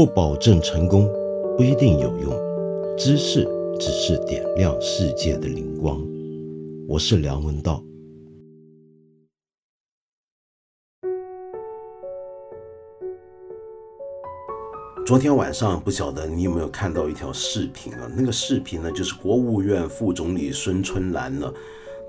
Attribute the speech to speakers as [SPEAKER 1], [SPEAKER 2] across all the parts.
[SPEAKER 1] 不保证成功，不一定有用。知识只是点亮世界的灵光。我是梁文道。昨天晚上不晓得你有没有看到一条视频啊？那个视频呢，就是国务院副总理孙春兰呢，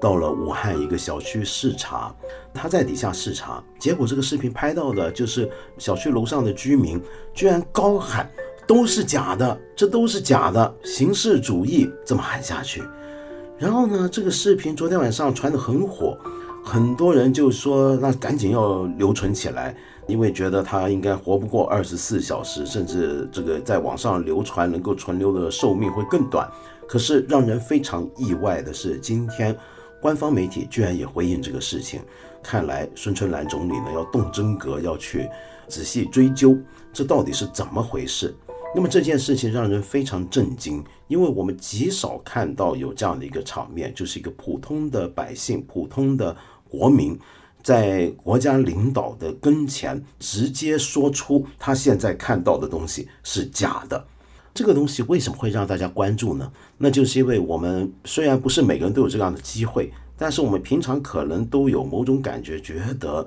[SPEAKER 1] 到了武汉一个小区视察，他在底下视察，结果这个视频拍到的就是小区楼上的居民居然高喊都是假的，这都是假的，形式主义这么喊下去。然后呢，这个视频昨天晚上传得很火，很多人就说那赶紧要留存起来。因为觉得他应该活不过二十四小时，甚至这个在网上流传能够存留的寿命会更短。可是让人非常意外的是，今天官方媒体居然也回应这个事情。看来孙春兰总理呢要动真格，要去仔细追究这到底是怎么回事。那么这件事情让人非常震惊，因为我们极少看到有这样的一个场面，就是一个普通的百姓、普通的国民。在国家领导的跟前，直接说出他现在看到的东西是假的。这个东西为什么会让大家关注呢？那就是因为我们虽然不是每个人都有这样的机会，但是我们平常可能都有某种感觉，觉得，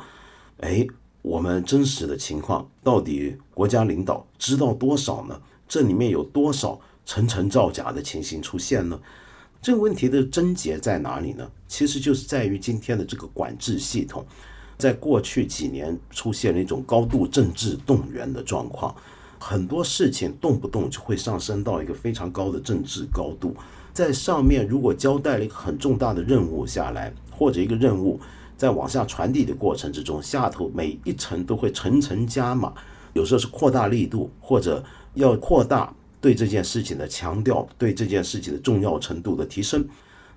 [SPEAKER 1] 哎，我们真实的情况到底国家领导知道多少呢？这里面有多少层层造假的情形出现呢？这个问题的症结在哪里呢？其实就是在于今天的这个管制系统，在过去几年出现了一种高度政治动员的状况，很多事情动不动就会上升到一个非常高的政治高度。在上面如果交代了一个很重大的任务下来，或者一个任务在往下传递的过程之中，下头每一层都会层层加码，有时候是扩大力度，或者要扩大。对这件事情的强调，对这件事情的重要程度的提升，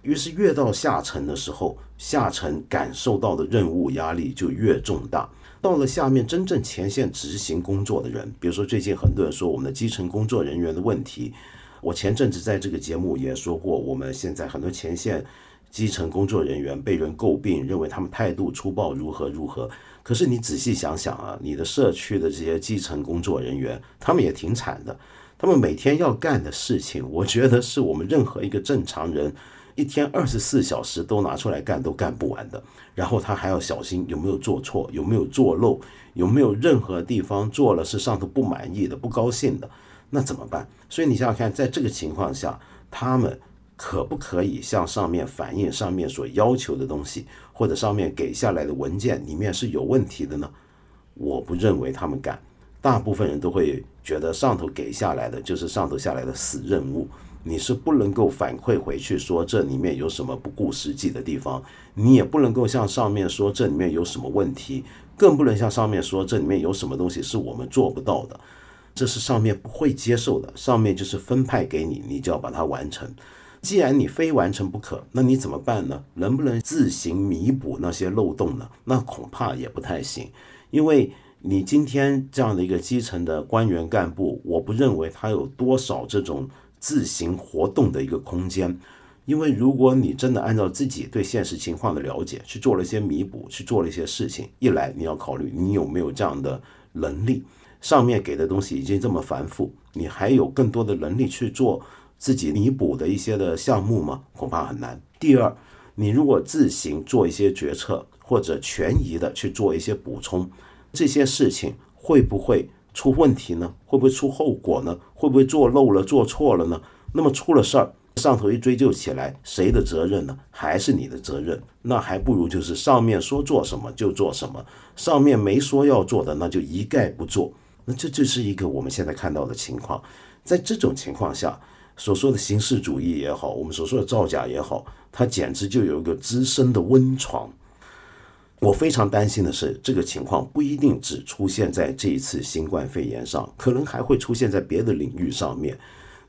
[SPEAKER 1] 于是越到下层的时候，下层感受到的任务压力就越重大。到了下面真正前线执行工作的人，比如说最近很多人说我们的基层工作人员的问题，我前阵子在这个节目也说过，我们现在很多前线基层工作人员被人诟病，认为他们态度粗暴，如何如何。可是你仔细想想啊，你的社区的这些基层工作人员，他们也挺惨的。他们每天要干的事情，我觉得是我们任何一个正常人一天二十四小时都拿出来干都干不完的。然后他还要小心有没有做错，有没有做漏，有没有任何地方做了是上头不满意的、不高兴的，那怎么办？所以你想想看，在这个情况下，他们可不可以向上面反映上面所要求的东西，或者上面给下来的文件里面是有问题的呢？我不认为他们敢。大部分人都会觉得上头给下来的就是上头下来的死任务，你是不能够反馈回去说这里面有什么不顾实际的地方，你也不能够向上面说这里面有什么问题，更不能向上面说这里面有什么东西是我们做不到的，这是上面不会接受的。上面就是分派给你，你就要把它完成。既然你非完成不可，那你怎么办呢？能不能自行弥补那些漏洞呢？那恐怕也不太行，因为。你今天这样的一个基层的官员干部，我不认为他有多少这种自行活动的一个空间，因为如果你真的按照自己对现实情况的了解去做了一些弥补，去做了一些事情，一来你要考虑你有没有这样的能力，上面给的东西已经这么繁复，你还有更多的能力去做自己弥补的一些的项目吗？恐怕很难。第二，你如果自行做一些决策，或者权宜的去做一些补充。这些事情会不会出问题呢？会不会出后果呢？会不会做漏了、做错了呢？那么出了事儿，上头一追究起来，谁的责任呢？还是你的责任？那还不如就是上面说做什么就做什么，上面没说要做的，那就一概不做。那这就是一个我们现在看到的情况。在这种情况下，所说的形式主义也好，我们所说的造假也好，它简直就有一个滋生的温床。我非常担心的是，这个情况不一定只出现在这一次新冠肺炎上，可能还会出现在别的领域上面。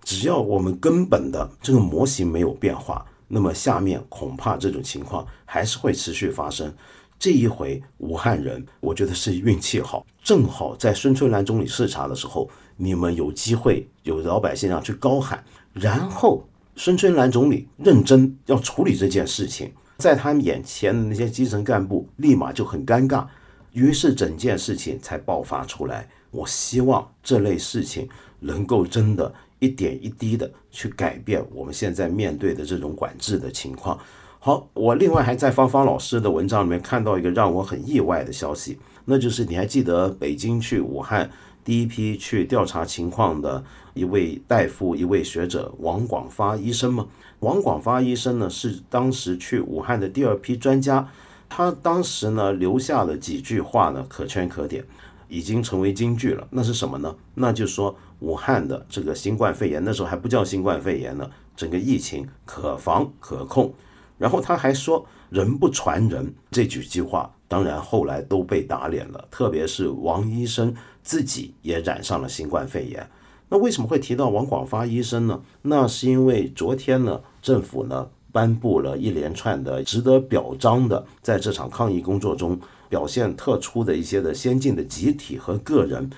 [SPEAKER 1] 只要我们根本的这个模型没有变化，那么下面恐怕这种情况还是会持续发生。这一回武汉人，我觉得是运气好，正好在孙春兰总理视察的时候，你们有机会有老百姓要去高喊，然后孙春兰总理认真要处理这件事情。在他们眼前的那些基层干部立马就很尴尬，于是整件事情才爆发出来。我希望这类事情能够真的一点一滴的去改变我们现在面对的这种管制的情况。好，我另外还在芳芳老师的文章里面看到一个让我很意外的消息，那就是你还记得北京去武汉第一批去调查情况的一位大夫、一位学者王广发医生吗？王广发医生呢是当时去武汉的第二批专家，他当时呢留下了几句话呢，可圈可点，已经成为金句了。那是什么呢？那就是说武汉的这个新冠肺炎那时候还不叫新冠肺炎呢，整个疫情可防可控。然后他还说“人不传人”这几句话，当然后来都被打脸了。特别是王医生自己也染上了新冠肺炎。那为什么会提到王广发医生呢？那是因为昨天呢，政府呢颁布了一连串的值得表彰的，在这场抗疫工作中表现特殊的一些的先进的集体和个人。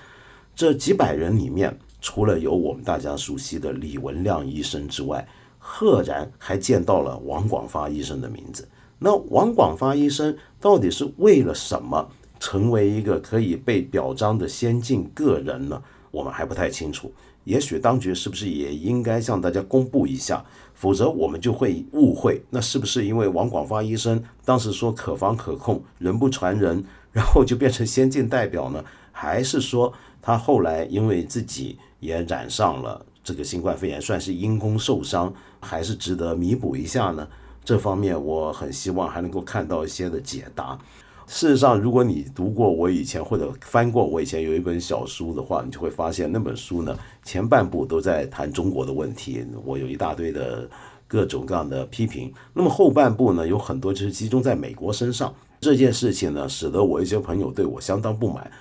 [SPEAKER 1] 这几百人里面，除了有我们大家熟悉的李文亮医生之外，赫然还见到了王广发医生的名字。那王广发医生到底是为了什么成为一个可以被表彰的先进个人呢？我们还不太清楚。也许当局是不是也应该向大家公布一下？否则我们就会误会，那是不是因为王广发医生当时说可防可控，人不传人，然后就变成先进代表呢？还是说他后来因为自己也染上了这个新冠肺炎，算是因公受伤？还是值得弥补一下呢？这方面我很希望还能够看到一些的解答。事实上，如果你读过我以前或者翻过我以前有一本小书的话，你就会发现那本书呢前半部都在谈中国的问题，我有一大堆的各种各样的批评。那么后半部呢有很多就是集中在美国身上这件事情呢，使得我一些朋友对我相当不满，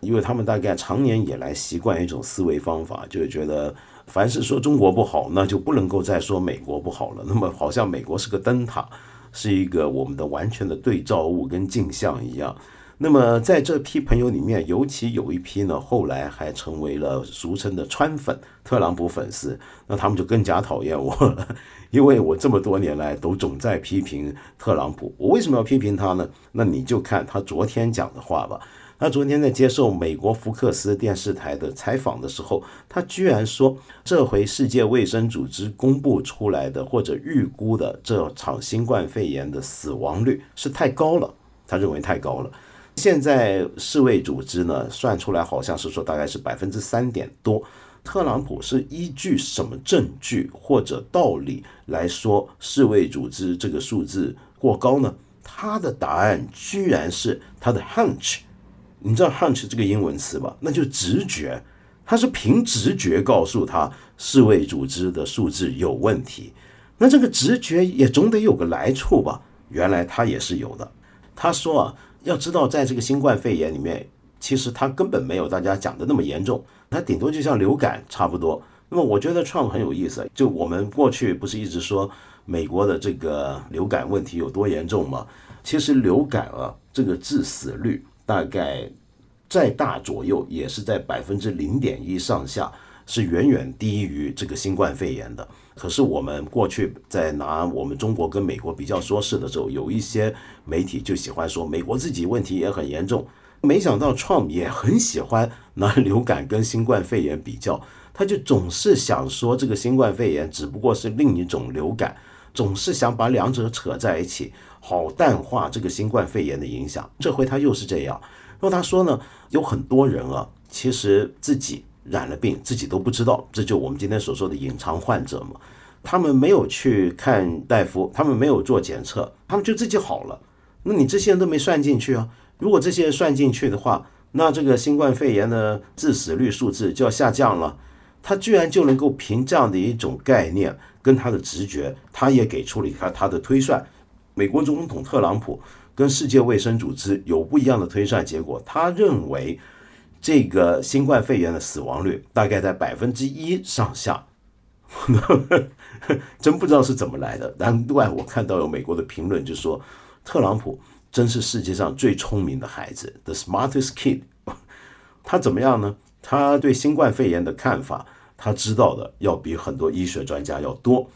[SPEAKER 1] 因为他们大概常年以来习惯一种思维方法，就是觉得。凡是说中国不好，那就不能够再说美国不好了。那么好像美国是个灯塔，是一个我们的完全的对照物跟镜像一样。那么在这批朋友里面，尤其有一批呢，后来还成为了俗称的川粉、特朗普粉丝，那他们就更加讨厌我了，因为我这么多年来都总在批评特朗普。我为什么要批评他呢？那你就看他昨天讲的话吧。他昨天在接受美国福克斯电视台的采访的时候，他居然说，这回世界卫生组织公布出来的或者预估的这场新冠肺炎的死亡率是太高了，他认为太高了。现在世卫组织呢算出来好像是说大概是百分之三点多。特朗普是依据什么证据或者道理来说世卫组织这个数字过高呢？他的答案居然是他的 hunch。你知道 hunch 这个英文词吧？那就直觉，他是凭直觉告诉他世卫组织的数字有问题。那这个直觉也总得有个来处吧？原来他也是有的。他说啊，要知道在这个新冠肺炎里面，其实他根本没有大家讲的那么严重，它顶多就像流感差不多。那么我觉得创很有意思，就我们过去不是一直说美国的这个流感问题有多严重吗？其实流感啊，这个致死率。大概再大左右也是在百分之零点一上下，是远远低于这个新冠肺炎的。可是我们过去在拿我们中国跟美国比较说事的时候，有一些媒体就喜欢说美国自己问题也很严重。没想到创也很喜欢拿流感跟新冠肺炎比较，他就总是想说这个新冠肺炎只不过是另一种流感，总是想把两者扯在一起。好淡化这个新冠肺炎的影响，这回他又是这样。然后他说呢，有很多人啊，其实自己染了病，自己都不知道，这就我们今天所说的隐藏患者嘛。他们没有去看大夫，他们没有做检测，他们就自己好了。那你这些人都没算进去啊？如果这些人算进去的话，那这个新冠肺炎的致死率数字就要下降了。他居然就能够凭这样的一种概念跟他的直觉，他也给出了他他的推算。美国总统特朗普跟世界卫生组织有不一样的推算结果，他认为这个新冠肺炎的死亡率大概在百分之一上下，真不知道是怎么来的。难怪我看到有美国的评论就说，特朗普真是世界上最聪明的孩子，the smartest kid。他怎么样呢？他对新冠肺炎的看法，他知道的要比很多医学专家要多。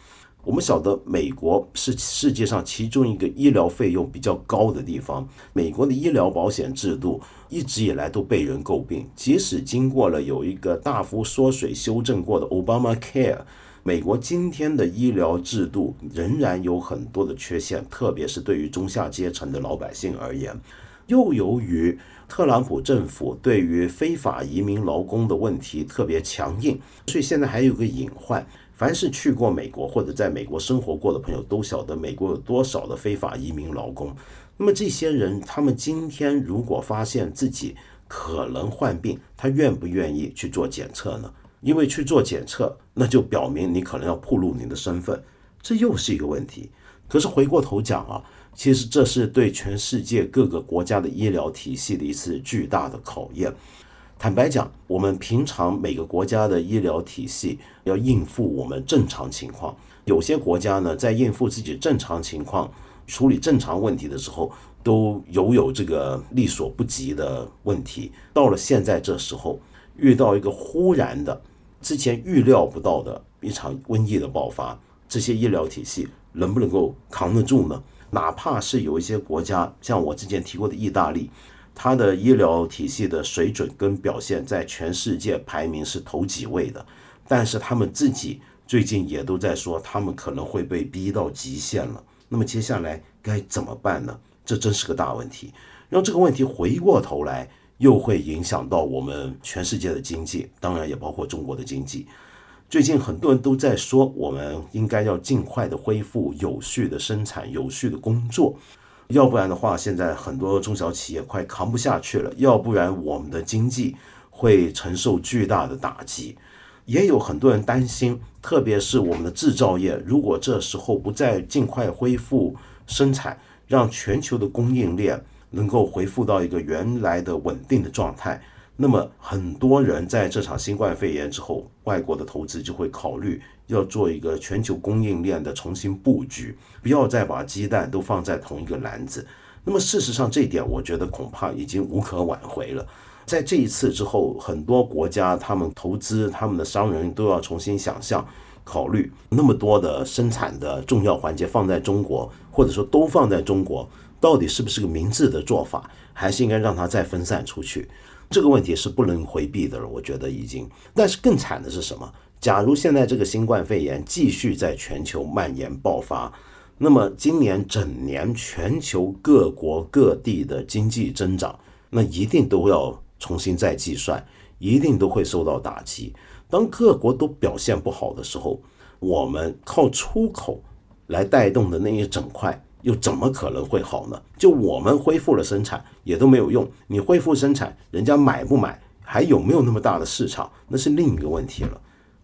[SPEAKER 1] 我们晓得美国是世界上其中一个医疗费用比较高的地方，美国的医疗保险制度一直以来都被人诟病，即使经过了有一个大幅缩水修正过的 Obama Care。美国今天的医疗制度仍然有很多的缺陷，特别是对于中下阶层的老百姓而言。又由于特朗普政府对于非法移民劳工的问题特别强硬，所以现在还有个隐患：凡是去过美国或者在美国生活过的朋友都晓得，美国有多少的非法移民劳工。那么这些人，他们今天如果发现自己可能患病，他愿不愿意去做检测呢？因为去做检测，那就表明你可能要暴露你的身份，这又是一个问题。可是回过头讲啊，其实这是对全世界各个国家的医疗体系的一次巨大的考验。坦白讲，我们平常每个国家的医疗体系要应付我们正常情况，有些国家呢在应付自己正常情况、处理正常问题的时候，都有有这个力所不及的问题。到了现在这时候，遇到一个忽然的。之前预料不到的一场瘟疫的爆发，这些医疗体系能不能够扛得住呢？哪怕是有一些国家，像我之前提过的意大利，它的医疗体系的水准跟表现在全世界排名是头几位的，但是他们自己最近也都在说，他们可能会被逼到极限了。那么接下来该怎么办呢？这真是个大问题。让这个问题回过头来。又会影响到我们全世界的经济，当然也包括中国的经济。最近很多人都在说，我们应该要尽快的恢复有序的生产、有序的工作，要不然的话，现在很多中小企业快扛不下去了，要不然我们的经济会承受巨大的打击。也有很多人担心，特别是我们的制造业，如果这时候不再尽快恢复生产，让全球的供应链。能够恢复到一个原来的稳定的状态，那么很多人在这场新冠肺炎之后，外国的投资就会考虑要做一个全球供应链的重新布局，不要再把鸡蛋都放在同一个篮子。那么事实上，这一点我觉得恐怕已经无可挽回了。在这一次之后，很多国家他们投资，他们的商人都要重新想象、考虑，那么多的生产的重要环节放在中国，或者说都放在中国。到底是不是个明智的做法，还是应该让它再分散出去？这个问题是不能回避的了。我觉得已经，但是更惨的是什么？假如现在这个新冠肺炎继续在全球蔓延爆发，那么今年整年全球各国各地的经济增长，那一定都要重新再计算，一定都会受到打击。当各国都表现不好的时候，我们靠出口来带动的那一整块。又怎么可能会好呢？就我们恢复了生产也都没有用。你恢复生产，人家买不买，还有没有那么大的市场，那是另一个问题了。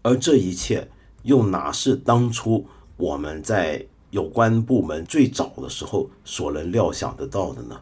[SPEAKER 1] 而这一切又哪是当初我们在有关部门最早的时候所能料想得到的呢？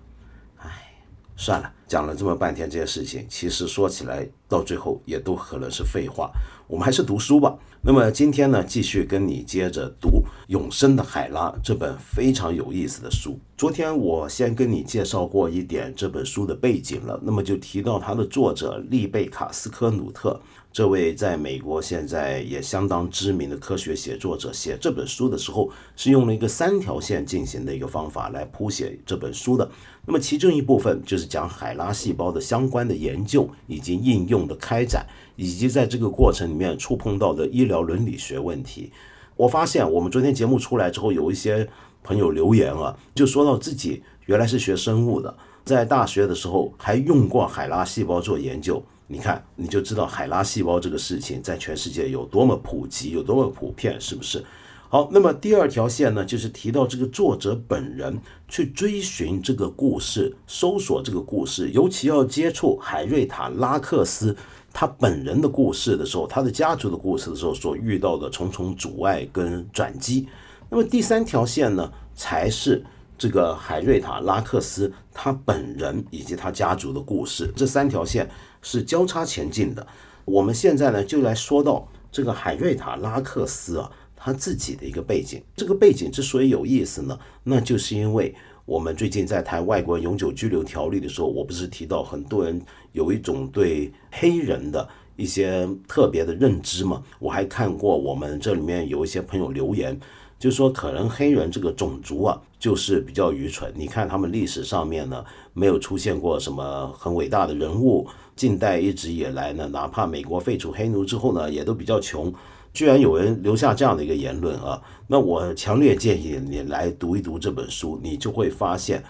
[SPEAKER 1] 哎，算了，讲了这么半天这些事情，其实说起来到最后也都可能是废话。我们还是读书吧。那么今天呢，继续跟你接着读《永生的海拉》这本非常有意思的书。昨天我先跟你介绍过一点这本书的背景了，那么就提到它的作者利贝卡斯科努特这位在美国现在也相当知名的科学写作者，写这本书的时候是用了一个三条线进行的一个方法来谱写这本书的。那么其中一部分就是讲海拉细胞的相关的研究以及应用的开展。以及在这个过程里面触碰到的医疗伦理学问题，我发现我们昨天节目出来之后，有一些朋友留言啊，就说到自己原来是学生物的，在大学的时候还用过海拉细胞做研究。你看，你就知道海拉细胞这个事情在全世界有多么普及，有多么普遍，是不是？好，那么第二条线呢，就是提到这个作者本人去追寻这个故事，搜索这个故事，尤其要接触海瑞塔拉克斯。他本人的故事的时候，他的家族的故事的时候，所遇到的重重阻碍跟转机。那么第三条线呢，才是这个海瑞塔拉克斯他本人以及他家族的故事。这三条线是交叉前进的。我们现在呢，就来说到这个海瑞塔拉克斯啊，他自己的一个背景。这个背景之所以有意思呢，那就是因为。我们最近在谈外国人永久居留条例的时候，我不是提到很多人有一种对黑人的一些特别的认知吗？我还看过我们这里面有一些朋友留言就说可能黑人这个种族啊，就是比较愚蠢。你看他们历史上面呢，没有出现过什么很伟大的人物。近代一直以来呢，哪怕美国废除黑奴之后呢，也都比较穷。居然有人留下这样的一个言论啊，那我强烈建议你来读一读这本书，你就会发现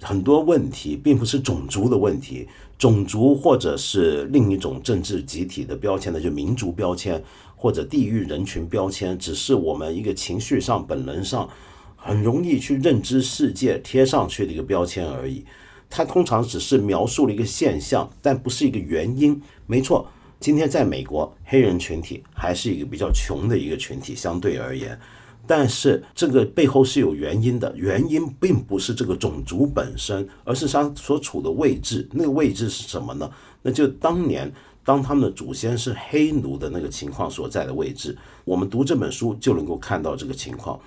[SPEAKER 1] 很多问题并不是种族的问题，种族或者是另一种政治集体的标签，那就民族标签或者地域人群标签，只是我们一个情绪上、本能上很容易去认知世界贴上去的一个标签而已。它通常只是描述了一个现象，但不是一个原因。没错。今天在美国，黑人群体还是一个比较穷的一个群体，相对而言，但是这个背后是有原因的，原因并不是这个种族本身，而是他所处的位置。那个位置是什么呢？那就当年当他们的祖先是黑奴的那个情况所在的位置。我们读这本书就能够看到这个情况。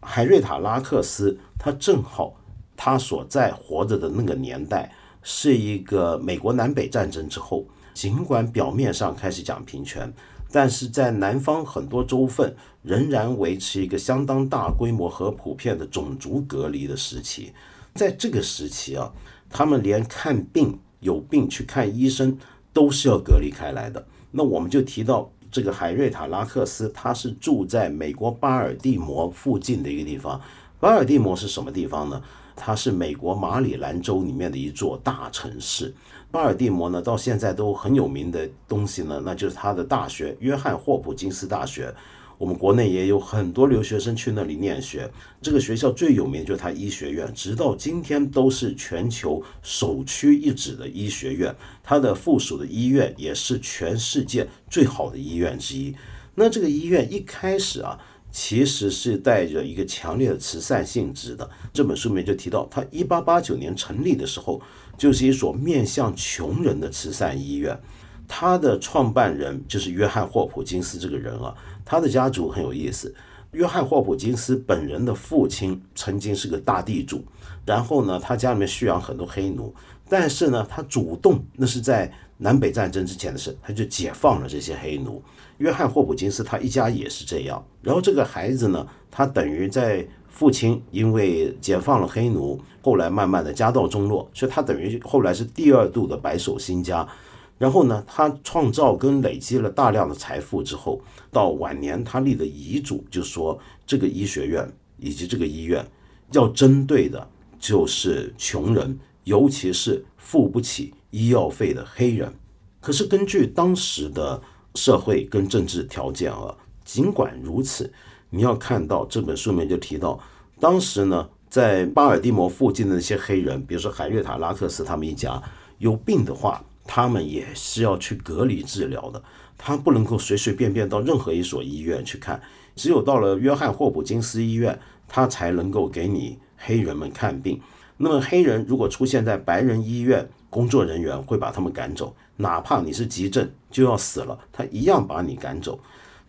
[SPEAKER 1] 海瑞塔拉克斯他正好他所在活着的那个年代是一个美国南北战争之后。尽管表面上开始讲平权，但是在南方很多州份仍然维持一个相当大规模和普遍的种族隔离的时期。在这个时期啊，他们连看病有病去看医生都是要隔离开来的。那我们就提到这个海瑞塔拉克斯，他是住在美国巴尔的摩附近的一个地方。巴尔的摩是什么地方呢？它是美国马里兰州里面的一座大城市。巴尔的摩呢，到现在都很有名的东西呢，那就是他的大学——约翰霍普金斯大学。我们国内也有很多留学生去那里念学。这个学校最有名就是它医学院，直到今天都是全球首屈一指的医学院。它的附属的医院也是全世界最好的医院之一。那这个医院一开始啊，其实是带着一个强烈的慈善性质的。这本书里面就提到，它一八八九年成立的时候。就是一所面向穷人的慈善医院，他的创办人就是约翰霍普金斯这个人啊，他的家族很有意思。约翰霍普金斯本人的父亲曾经是个大地主，然后呢，他家里面蓄养很多黑奴，但是呢，他主动那是在南北战争之前的事，他就解放了这些黑奴。约翰霍普金斯他一家也是这样，然后这个孩子呢，他等于在。父亲因为解放了黑奴，后来慢慢的家道中落，所以他等于后来是第二度的白手兴家。然后呢，他创造跟累积了大量的财富之后，到晚年他立的遗嘱就说，这个医学院以及这个医院要针对的就是穷人，尤其是付不起医药费的黑人。可是根据当时的社会跟政治条件啊，尽管如此。你要看到这本书里面就提到，当时呢，在巴尔的摩附近的那些黑人，比如说海瑞塔拉克斯他们一家有病的话，他们也是要去隔离治疗的，他不能够随随便便到任何一所医院去看，只有到了约翰霍普金斯医院，他才能够给你黑人们看病。那么黑人如果出现在白人医院，工作人员会把他们赶走，哪怕你是急症就要死了，他一样把你赶走。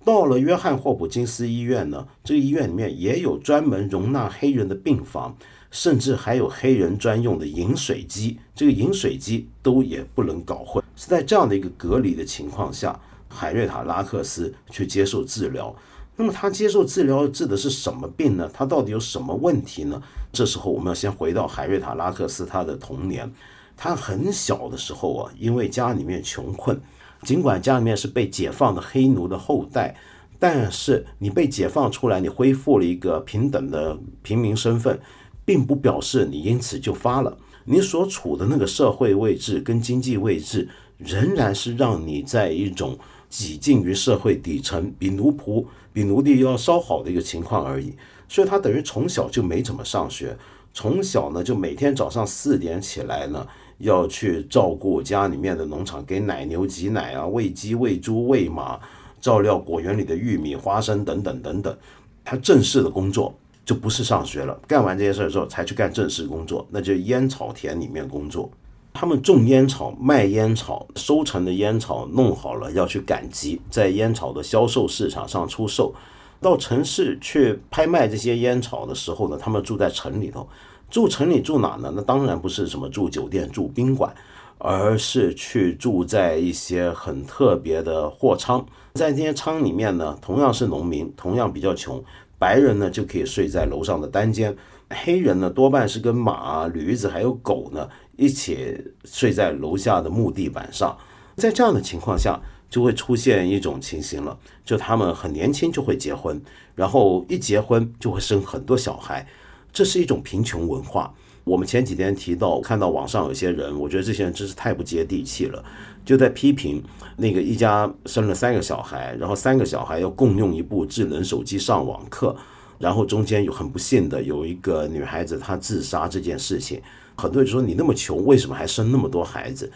[SPEAKER 1] 到了约翰霍普金斯医院呢，这个医院里面也有专门容纳黑人的病房，甚至还有黑人专用的饮水机。这个饮水机都也不能搞混。是在这样的一个隔离的情况下，海瑞塔拉克斯去接受治疗。那么他接受治疗治的是什么病呢？他到底有什么问题呢？这时候我们要先回到海瑞塔拉克斯他的童年。他很小的时候啊，因为家里面穷困。尽管家里面是被解放的黑奴的后代，但是你被解放出来，你恢复了一个平等的平民身份，并不表示你因此就发了。你所处的那个社会位置跟经济位置，仍然是让你在一种挤进于社会底层，比奴仆、比奴隶要稍好的一个情况而已。所以他等于从小就没怎么上学，从小呢就每天早上四点起来呢。要去照顾家里面的农场，给奶牛挤奶啊，喂鸡、喂猪、喂马，照料果园里的玉米、花生等等等等。他正式的工作就不是上学了，干完这些事儿之后才去干正式工作，那就烟草田里面工作。他们种烟草、卖烟草，收成的烟草弄好了要去赶集，在烟草的销售市场上出售。到城市去拍卖这些烟草的时候呢，他们住在城里头。住城里住哪呢？那当然不是什么住酒店、住宾馆，而是去住在一些很特别的货仓。在这些仓里面呢，同样是农民，同样比较穷，白人呢就可以睡在楼上的单间，黑人呢多半是跟马、驴子还有狗呢一起睡在楼下的木地板上。在这样的情况下，就会出现一种情形了，就他们很年轻就会结婚，然后一结婚就会生很多小孩，这是一种贫穷文化。我们前几天提到，看到网上有些人，我觉得这些人真是太不接地气了，就在批评那个一家生了三个小孩，然后三个小孩要共用一部智能手机上网课，然后中间有很不幸的有一个女孩子她自杀这件事情，很多人说你那么穷，为什么还生那么多孩子？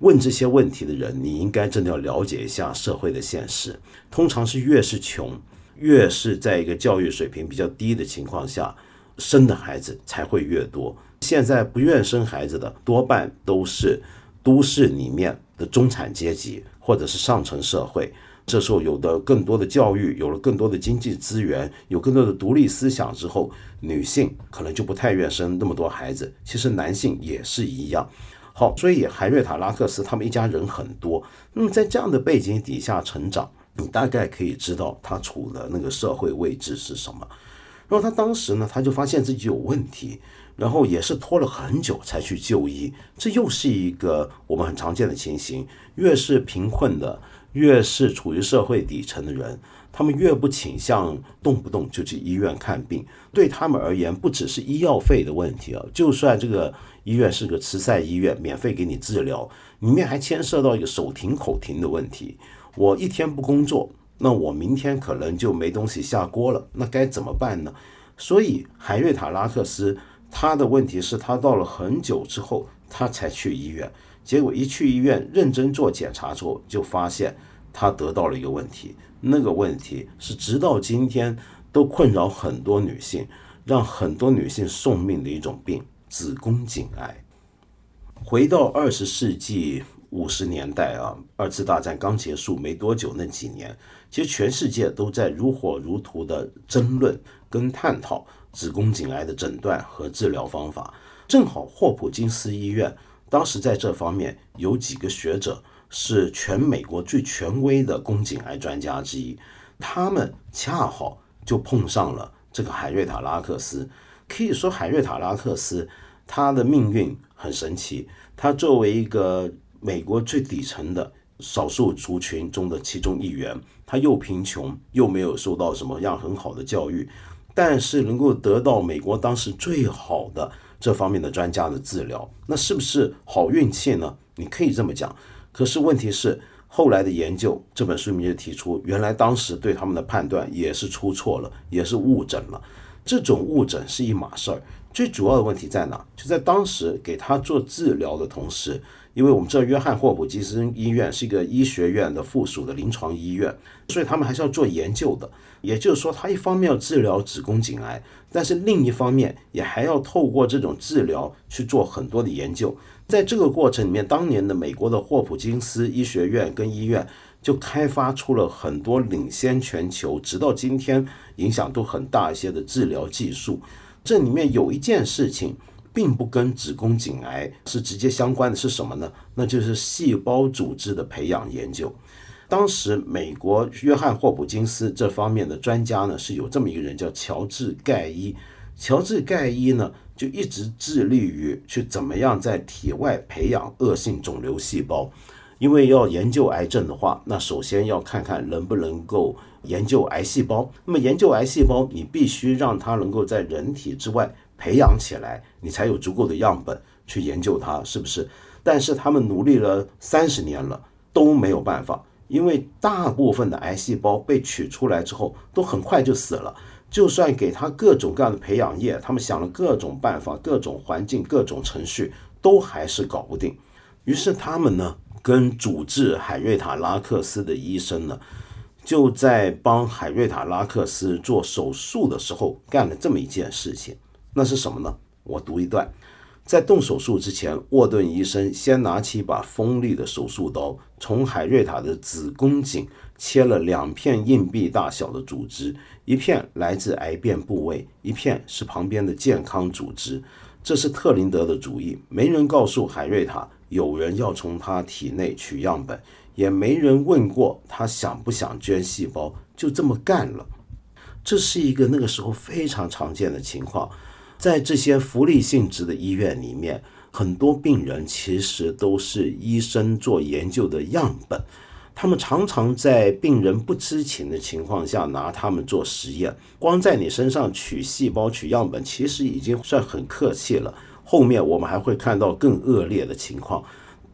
[SPEAKER 1] 问这些问题的人，你应该真的要了解一下社会的现实。通常是越是穷，越是在一个教育水平比较低的情况下，生的孩子才会越多。现在不愿生孩子的多半都是都市里面的中产阶级或者是上层社会。这时候有的更多的教育，有了更多的经济资源，有更多的独立思想之后，女性可能就不太愿生那么多孩子。其实男性也是一样。好，所以海瑞塔拉克斯他们一家人很多。那么在这样的背景底下成长，你大概可以知道他处的那个社会位置是什么。然后他当时呢，他就发现自己有问题。然后也是拖了很久才去就医，这又是一个我们很常见的情形。越是贫困的，越是处于社会底层的人，他们越不倾向动不动就去医院看病。对他们而言，不只是医药费的问题啊，就算这个医院是个慈善医院，免费给你治疗，里面还牵涉到一个手停口停的问题。我一天不工作，那我明天可能就没东西下锅了，那该怎么办呢？所以海瑞塔拉克斯。他的问题是，他到了很久之后，他才去医院。结果一去医院认真做检查之后，就发现他得到了一个问题。那个问题是直到今天都困扰很多女性，让很多女性送命的一种病——子宫颈癌。回到二十世纪五十年代啊，二次大战刚结束没多久那几年，其实全世界都在如火如荼的争论跟探讨。子宫颈癌的诊断和治疗方法，正好霍普金斯医院当时在这方面有几个学者是全美国最权威的宫颈癌专家之一，他们恰好就碰上了这个海瑞塔拉克斯。可以说，海瑞塔拉克斯他的命运很神奇。他作为一个美国最底层的少数族群中的其中一员，他又贫穷，又没有受到什么样很好的教育。但是能够得到美国当时最好的这方面的专家的治疗，那是不是好运气呢？你可以这么讲。可是问题是，后来的研究，这本书里面就提出，原来当时对他们的判断也是出错了，也是误诊了。这种误诊是一码事儿。最主要的问题在哪？就在当时给他做治疗的同时，因为我们知道约翰霍普金斯医院是一个医学院的附属的临床医院，所以他们还是要做研究的。也就是说，他一方面要治疗子宫颈癌，但是另一方面也还要透过这种治疗去做很多的研究。在这个过程里面，当年的美国的霍普金斯医学院跟医院就开发出了很多领先全球，直到今天影响都很大一些的治疗技术。这里面有一件事情，并不跟子宫颈癌是直接相关的，是什么呢？那就是细胞组织的培养研究。当时，美国约翰霍普金斯这方面的专家呢，是有这么一个人叫乔治盖伊。乔治盖伊呢，就一直致力于去怎么样在体外培养恶性肿瘤细胞。因为要研究癌症的话，那首先要看看能不能够研究癌细胞。那么研究癌细胞，你必须让它能够在人体之外培养起来，你才有足够的样本去研究它，是不是？但是他们努力了三十年了，都没有办法。因为大部分的癌细胞被取出来之后，都很快就死了。就算给他各种各样的培养液，他们想了各种办法、各种环境、各种程序，都还是搞不定。于是他们呢，跟主治海瑞塔拉克斯的医生呢，就在帮海瑞塔拉克斯做手术的时候，干了这么一件事情。那是什么呢？我读一段。在动手术之前，沃顿医生先拿起一把锋利的手术刀，从海瑞塔的子宫颈切了两片硬币大小的组织，一片来自癌变部位，一片是旁边的健康组织。这是特林德的主意，没人告诉海瑞塔有人要从他体内取样本，也没人问过他想不想捐细胞，就这么干了。这是一个那个时候非常常见的情况。在这些福利性质的医院里面，很多病人其实都是医生做研究的样本。他们常常在病人不知情的情况下拿他们做实验，光在你身上取细胞、取样本，其实已经算很客气了。后面我们还会看到更恶劣的情况。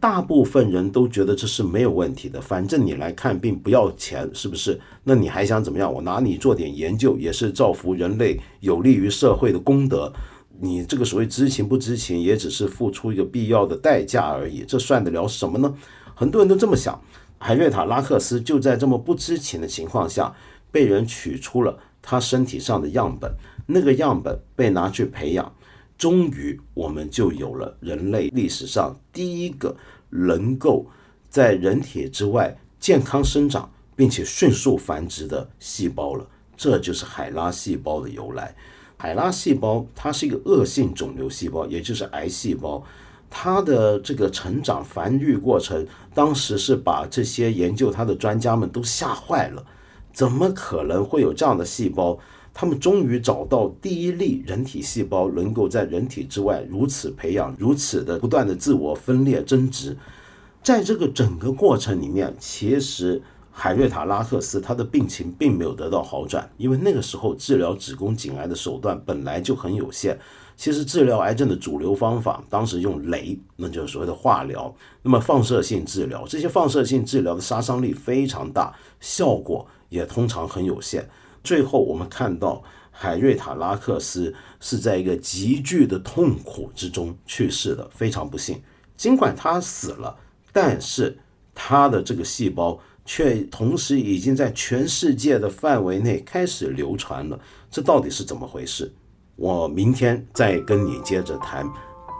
[SPEAKER 1] 大部分人都觉得这是没有问题的，反正你来看病不要钱，是不是？那你还想怎么样？我拿你做点研究，也是造福人类、有利于社会的功德。你这个所谓知情不知情，也只是付出一个必要的代价而已，这算得了什么呢？很多人都这么想。海瑞塔拉克斯就在这么不知情的情况下，被人取出了他身体上的样本，那个样本被拿去培养，终于我们就有了人类历史上第一个能够在人体之外健康生长并且迅速繁殖的细胞了。这就是海拉细胞的由来。海拉细胞它是一个恶性肿瘤细胞，也就是癌细胞。它的这个成长繁育过程，当时是把这些研究它的专家们都吓坏了。怎么可能会有这样的细胞？他们终于找到第一例人体细胞能够在人体之外如此培养，如此的不断的自我分裂增殖。在这个整个过程里面，其实海瑞塔拉克斯他的病情并没有得到好转，因为那个时候治疗子宫颈癌的手段本来就很有限。其实治疗癌症的主流方法，当时用镭，那就是所谓的化疗。那么放射性治疗，这些放射性治疗的杀伤力非常大，效果也通常很有限。最后我们看到海瑞塔拉克斯是在一个急剧的痛苦之中去世的，非常不幸。尽管他死了，但是他的这个细胞却同时已经在全世界的范围内开始流传了。这到底是怎么回事？我明天再跟你接着谈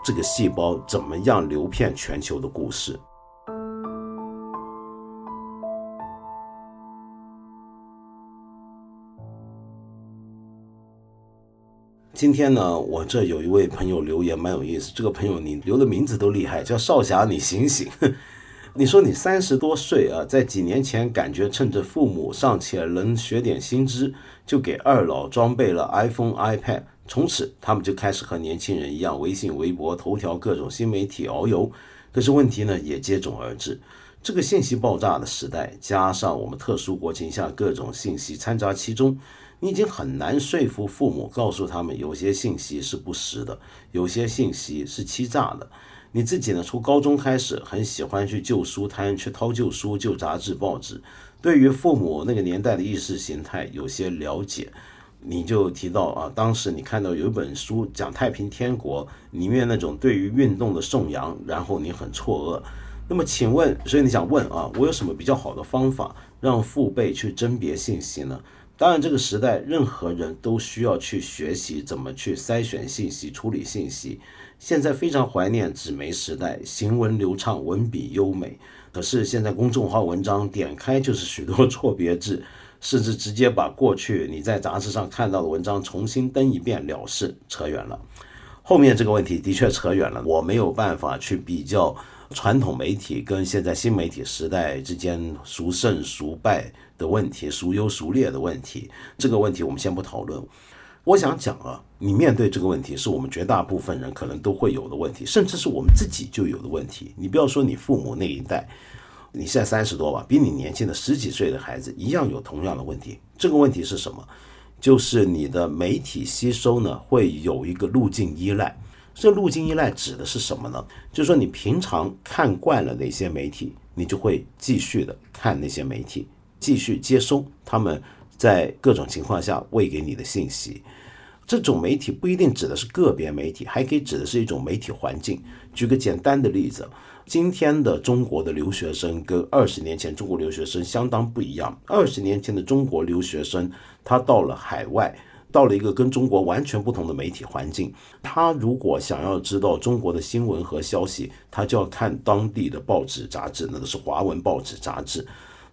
[SPEAKER 1] 这个细胞怎么样流遍全球的故事。今天呢，我这有一位朋友留言蛮有意思，这个朋友你留的名字都厉害，叫少侠，你醒醒！你说你三十多岁啊，在几年前感觉趁着父母尚且能学点新知，就给二老装备了 iPhone、iPad。从此，他们就开始和年轻人一样，微信、微博、头条各种新媒体遨游。可是问题呢，也接踵而至。这个信息爆炸的时代，加上我们特殊国情下各种信息掺杂其中，你已经很难说服父母，告诉他们有些信息是不实的，有些信息是欺诈的。你自己呢，从高中开始，很喜欢去旧书摊去掏旧书、旧杂志、报纸，对于父母那个年代的意识形态有些了解。你就提到啊，当时你看到有一本书讲太平天国里面那种对于运动的颂扬，然后你很错愕。那么请问，所以你想问啊，我有什么比较好的方法让父辈去甄别信息呢？当然，这个时代任何人都需要去学习怎么去筛选信息、处理信息。现在非常怀念纸媒时代，行文流畅，文笔优美。可是现在公众号文章点开就是许多错别字。甚至直接把过去你在杂志上看到的文章重新登一遍了事，扯远了。后面这个问题的确扯远了，我没有办法去比较传统媒体跟现在新媒体时代之间孰胜孰败的问题，孰优孰劣的问题。这个问题我们先不讨论。我想讲啊，你面对这个问题，是我们绝大部分人可能都会有的问题，甚至是我们自己就有的问题。你不要说你父母那一代。你现在三十多吧，比你年轻的十几岁的孩子一样有同样的问题。这个问题是什么？就是你的媒体吸收呢，会有一个路径依赖。这路径依赖指的是什么呢？就是说你平常看惯了哪些媒体，你就会继续的看那些媒体，继续接收他们在各种情况下喂给你的信息。这种媒体不一定指的是个别媒体，还可以指的是一种媒体环境。举个简单的例子。今天的中国的留学生跟二十年前中国留学生相当不一样。二十年前的中国留学生，他到了海外，到了一个跟中国完全不同的媒体环境，他如果想要知道中国的新闻和消息，他就要看当地的报纸杂志，那都是华文报纸杂志，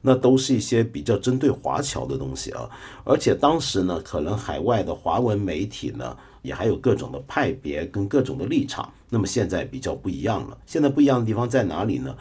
[SPEAKER 1] 那都是一些比较针对华侨的东西啊。而且当时呢，可能海外的华文媒体呢。也还有各种的派别跟各种的立场，那么现在比较不一样了。现在不一样的地方在哪里呢？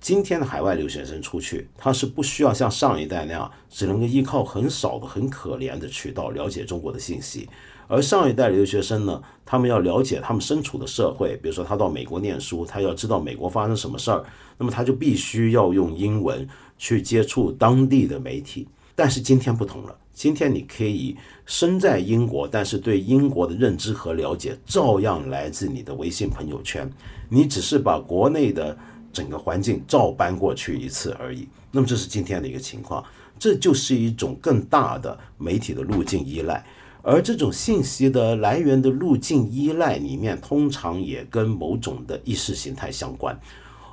[SPEAKER 1] 今天的海外留学生出去，他是不需要像上一代那样，只能够依靠很少的、很可怜的渠道了解中国的信息。而上一代留学生呢，他们要了解他们身处的社会，比如说他到美国念书，他要知道美国发生什么事儿，那么他就必须要用英文去接触当地的媒体。但是今天不同了，今天你可以身在英国，但是对英国的认知和了解照样来自你的微信朋友圈，你只是把国内的。整个环境照搬过去一次而已，那么这是今天的一个情况，这就是一种更大的媒体的路径依赖，而这种信息的来源的路径依赖里面，通常也跟某种的意识形态相关。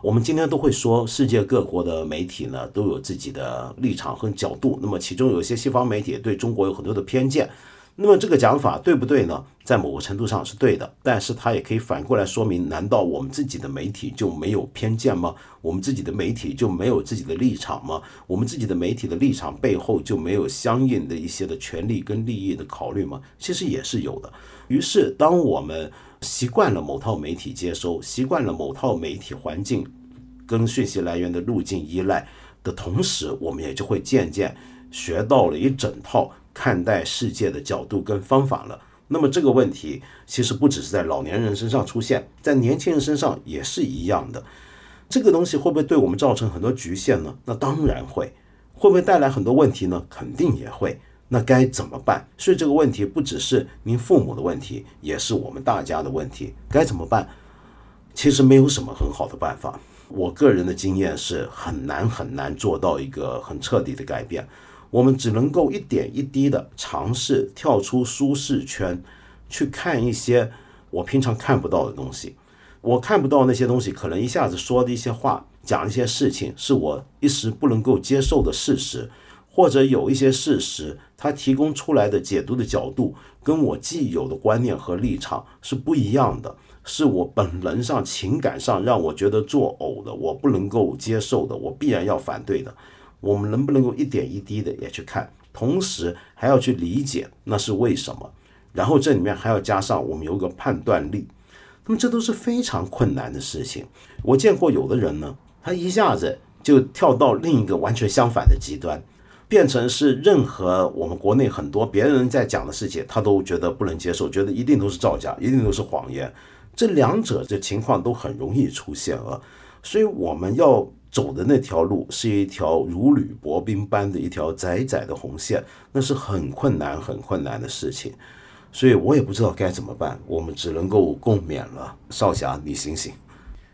[SPEAKER 1] 我们今天都会说，世界各国的媒体呢都有自己的立场和角度，那么其中有一些西方媒体对中国有很多的偏见。那么这个讲法对不对呢？在某个程度上是对的，但是它也可以反过来说明：难道我们自己的媒体就没有偏见吗？我们自己的媒体就没有自己的立场吗？我们自己的媒体的立场背后就没有相应的一些的权利跟利益的考虑吗？其实也是有的。于是，当我们习惯了某套媒体接收，习惯了某套媒体环境跟讯息来源的路径依赖的同时，我们也就会渐渐学到了一整套。看待世界的角度跟方法了。那么这个问题其实不只是在老年人身上出现，在年轻人身上也是一样的。这个东西会不会对我们造成很多局限呢？那当然会。会不会带来很多问题呢？肯定也会。那该怎么办？所以这个问题不只是您父母的问题，也是我们大家的问题。该怎么办？其实没有什么很好的办法。我个人的经验是很难很难做到一个很彻底的改变。我们只能够一点一滴的尝试跳出舒适圈，去看一些我平常看不到的东西。我看不到那些东西，可能一下子说的一些话，讲一些事情，是我一时不能够接受的事实，或者有一些事实，它提供出来的解读的角度，跟我既有的观念和立场是不一样的，是我本能上、情感上让我觉得作呕的，我不能够接受的，我必然要反对的。我们能不能够一点一滴的也去看，同时还要去理解那是为什么，然后这里面还要加上我们有个判断力，那么这都是非常困难的事情。我见过有的人呢，他一下子就跳到另一个完全相反的极端，变成是任何我们国内很多别人在讲的事情，他都觉得不能接受，觉得一定都是造假，一定都是谎言。这两者这情况都很容易出现啊，所以我们要。走的那条路是一条如履薄冰般的一条窄窄的红线，那是很困难、很困难的事情，所以我也不知道该怎么办，我们只能够共勉了。少侠，你醒醒！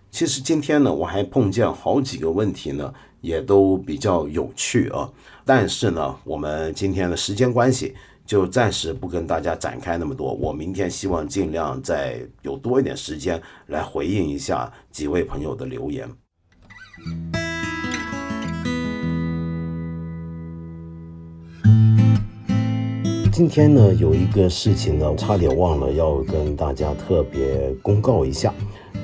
[SPEAKER 1] 其实今天呢，我还碰见好几个问题呢，也都比较有趣啊。但是呢，我们今天的时间关系，就暂时不跟大家展开那么多。我明天希望尽量再有多一点时间来回应一下几位朋友的留言。今天呢，有一个事情呢，差点忘了要跟大家特别公告一下，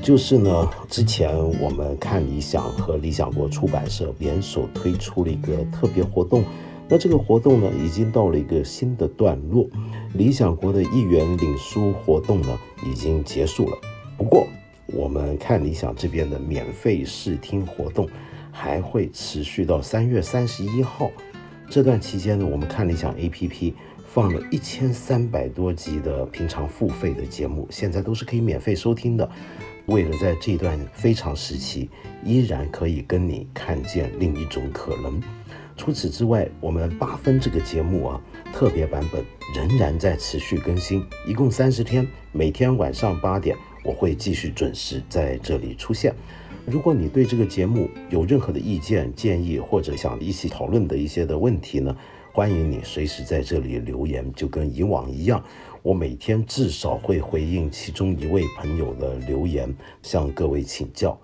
[SPEAKER 1] 就是呢，之前我们看理想和理想国出版社联手推出了一个特别活动，那这个活动呢，已经到了一个新的段落，理想国的一元领书活动呢，已经结束了，不过。我们看理想这边的免费试听活动还会持续到三月三十一号。这段期间呢，我们看理想 APP 放了一千三百多集的平常付费的节目，现在都是可以免费收听的。为了在这段非常时期依然可以跟你看见另一种可能，除此之外，我们八分这个节目啊，特别版本仍然在持续更新，一共三十天，每天晚上八点。我会继续准时在这里出现。如果你对这个节目有任何的意见建议，或者想一起讨论的一些的问题呢，欢迎你随时在这里留言，就跟以往一样，我每天至少会回应其中一位朋友的留言，向各位请教。